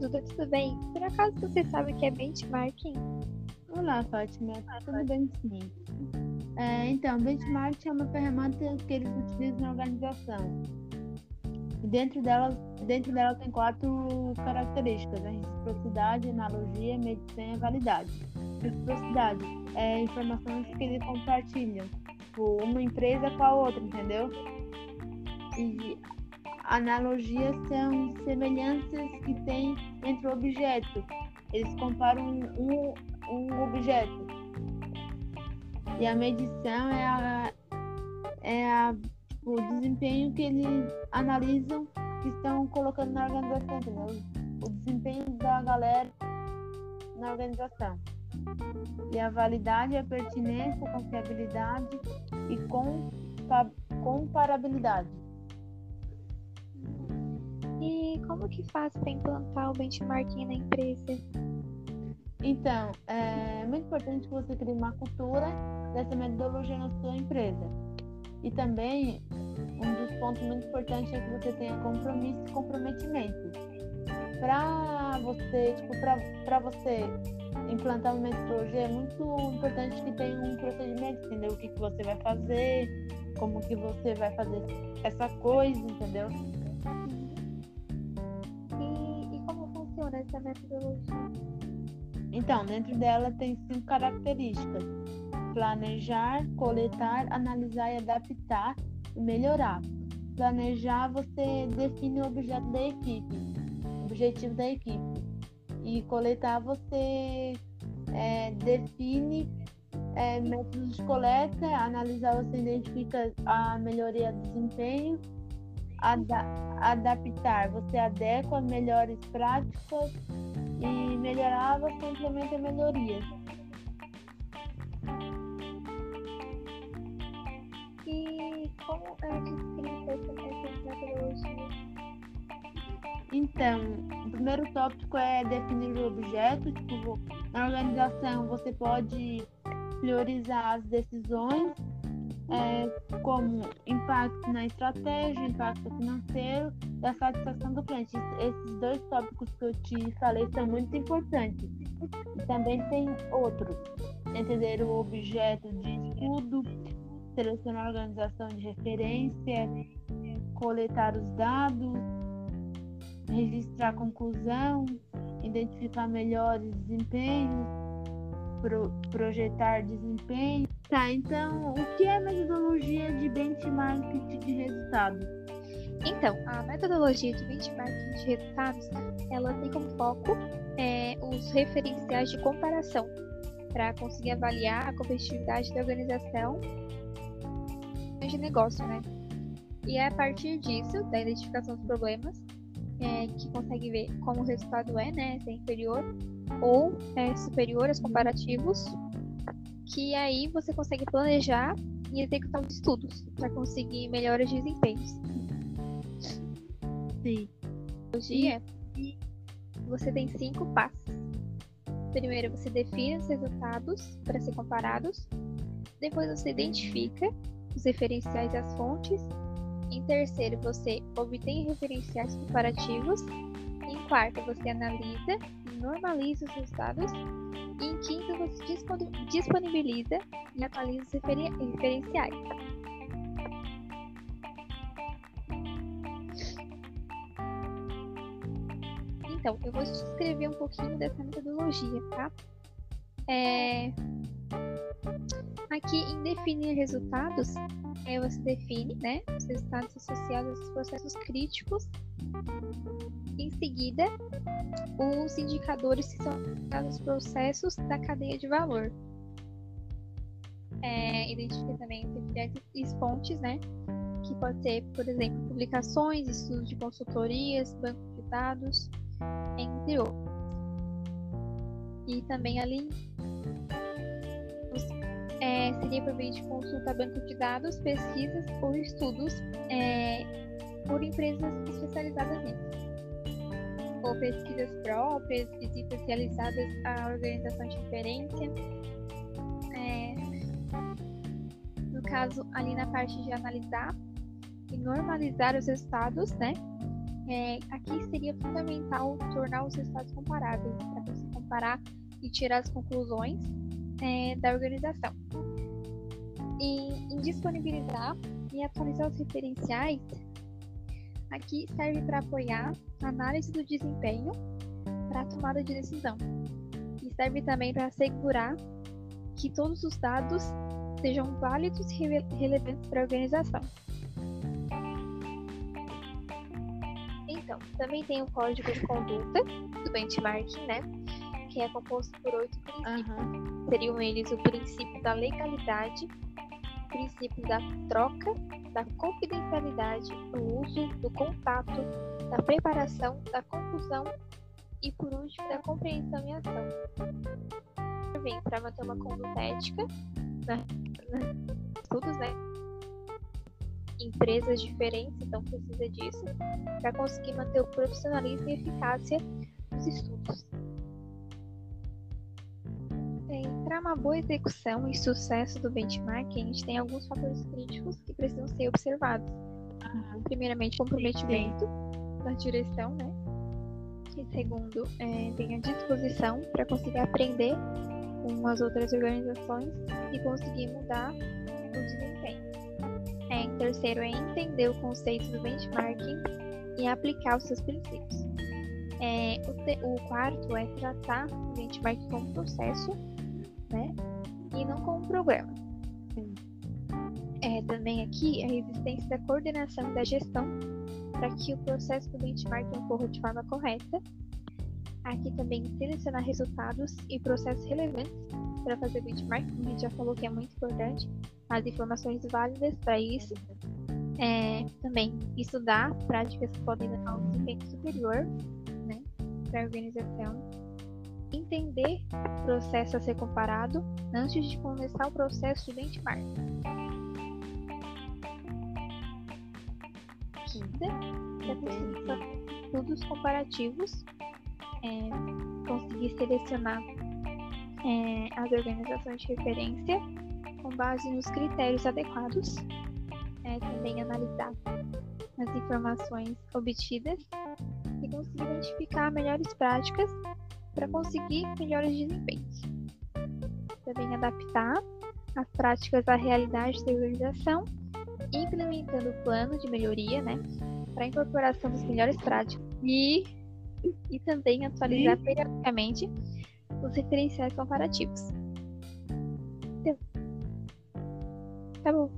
Olá, Duda, tudo bem? Por acaso você sabe o que é benchmarking? Olá, Fátima. Tudo bem, sim. É, então, benchmarking é uma ferramenta que eles utilizam na organização. E dentro dela, dentro dela tem quatro características: né? reciprocidade, analogia, medição e validade. Reciprocidade é informações que eles compartilham, tipo, uma empresa com a outra, entendeu? E analogias são semelhanças que tem entre objetos. Eles comparam um, um objeto. E a medição é, a, é a, tipo, o desempenho que eles analisam que estão colocando na organização, entendeu? O desempenho da galera na organização. E a validade, a pertinência, a confiabilidade e comparabilidade. E como que faz para implantar o benchmarking na empresa? Então, é muito importante que você crie uma cultura dessa metodologia na sua empresa. E também, um dos pontos muito importantes é que você tenha compromisso e comprometimento. Para você, tipo, para você implantar uma metodologia, é muito importante que tenha um procedimento, entendeu? O que, que você vai fazer, como que você vai fazer essa coisa, entendeu? Metodologia? Então, dentro dela tem cinco características: planejar, coletar, analisar e adaptar e melhorar. Planejar, você define o objeto da equipe, o objetivo da equipe. E coletar, você é, define é, métodos de coleta, analisar, você identifica a melhoria do desempenho. Ada adaptar, você adequa melhores práticas e melhorar, você implementa melhorias. E como é descrita essa metodologia? Então, o primeiro tópico é definir o objeto. Tipo, na organização você pode priorizar as decisões é, como impacto na estratégia, impacto financeiro e a satisfação do cliente. Esses dois tópicos que eu te falei são muito importantes. E também tem outros. Entender o objeto de estudo, selecionar a organização de referência, coletar os dados, registrar a conclusão, identificar melhores desempenhos, pro, projetar desempenho. Tá, então o que é a metodologia de benchmarking de resultados? Então, a metodologia de benchmarking de resultados, ela tem como foco é, os referenciais de comparação para conseguir avaliar a competitividade da organização de negócio, né? E é a partir disso, da identificação dos problemas, é, que consegue ver como o resultado é, né? Se é inferior ou é superior aos comparativos que aí você consegue planejar e executar os estudos para conseguir melhores desempenhos. Sim. Hoje você tem cinco passos. Primeiro, você define os resultados para ser comparados. Depois, você identifica os referenciais e as fontes. Em terceiro, você obtém referenciais comparativos. Em quarto, você analisa e normaliza os resultados. E em quinto, você disponibiliza e atualiza os referenciais. Então, eu vou descrever um pouquinho dessa metodologia, tá? É... Aqui, em definir resultados, é, você define né, os resultados associados aos processos críticos. Em seguida, os indicadores que são aos processos da cadeia de valor. É, identifica também diferentes fontes, né? Que pode ser, por exemplo, publicações, estudos de consultorias, banco de dados, entre outros. E também ali é, seria por meio de consulta a banco de dados, pesquisas ou estudos é, por empresas especializadas nisso. Ou pesquisas próprias, visitas realizadas à organização de referência. É, no caso, ali na parte de analisar e normalizar os resultados, né? É, aqui seria fundamental tornar os resultados comparáveis para você comparar e tirar as conclusões é, da organização. E em disponibilizar e atualizar os referenciais, aqui serve para apoiar a análise do desempenho para a tomada de decisão. E serve também para assegurar que todos os dados sejam válidos e relevantes para a organização. Então, também tem o código de conduta do benchmarking, né? Que é composto por oito princípios. Uhum. Seriam eles o princípio da legalidade, princípio da troca, da confidencialidade, do uso, do contato, da preparação, da conclusão e, por último, da compreensão e ação. Vem para manter uma conduta ética, né? estudos, né? Empresas diferentes, então precisa disso, para conseguir manter o profissionalismo e eficácia dos estudos. Uma boa execução e sucesso do benchmarking, a gente tem alguns fatores críticos que precisam ser observados. Uhum. Primeiramente, comprometimento Sim. da direção, né? E segundo, é, tem a disposição para conseguir aprender com as outras organizações e conseguir mudar o desempenho. É, em terceiro, é entender o conceito do benchmarking e aplicar os seus princípios. É, o, te, o, quarto é tratar o benchmarking como processo, né? E não como um programa. É, também aqui a existência da coordenação e da gestão para que o processo do benchmarking ocorra de forma correta Aqui também selecionar resultados e processos relevantes para fazer benchmark, como a gente já falou que é muito importante, as informações válidas para isso. É, também estudar práticas que podem dar um desempenho superior né, para a organização. Entender o processo a ser comparado antes de começar o processo de benchmark. Quinta, é estudos comparativos é, conseguir selecionar é, as organizações de referência com base nos critérios adequados, é, também analisar as informações obtidas e conseguir identificar melhores práticas para conseguir melhores desempenhos. Também adaptar as práticas à realidade da organização, implementando o plano de melhoria, né, para a incorporação das melhores práticas e e também atualizar Sim. periodicamente os referenciais comparativos. Deu. Tá bom.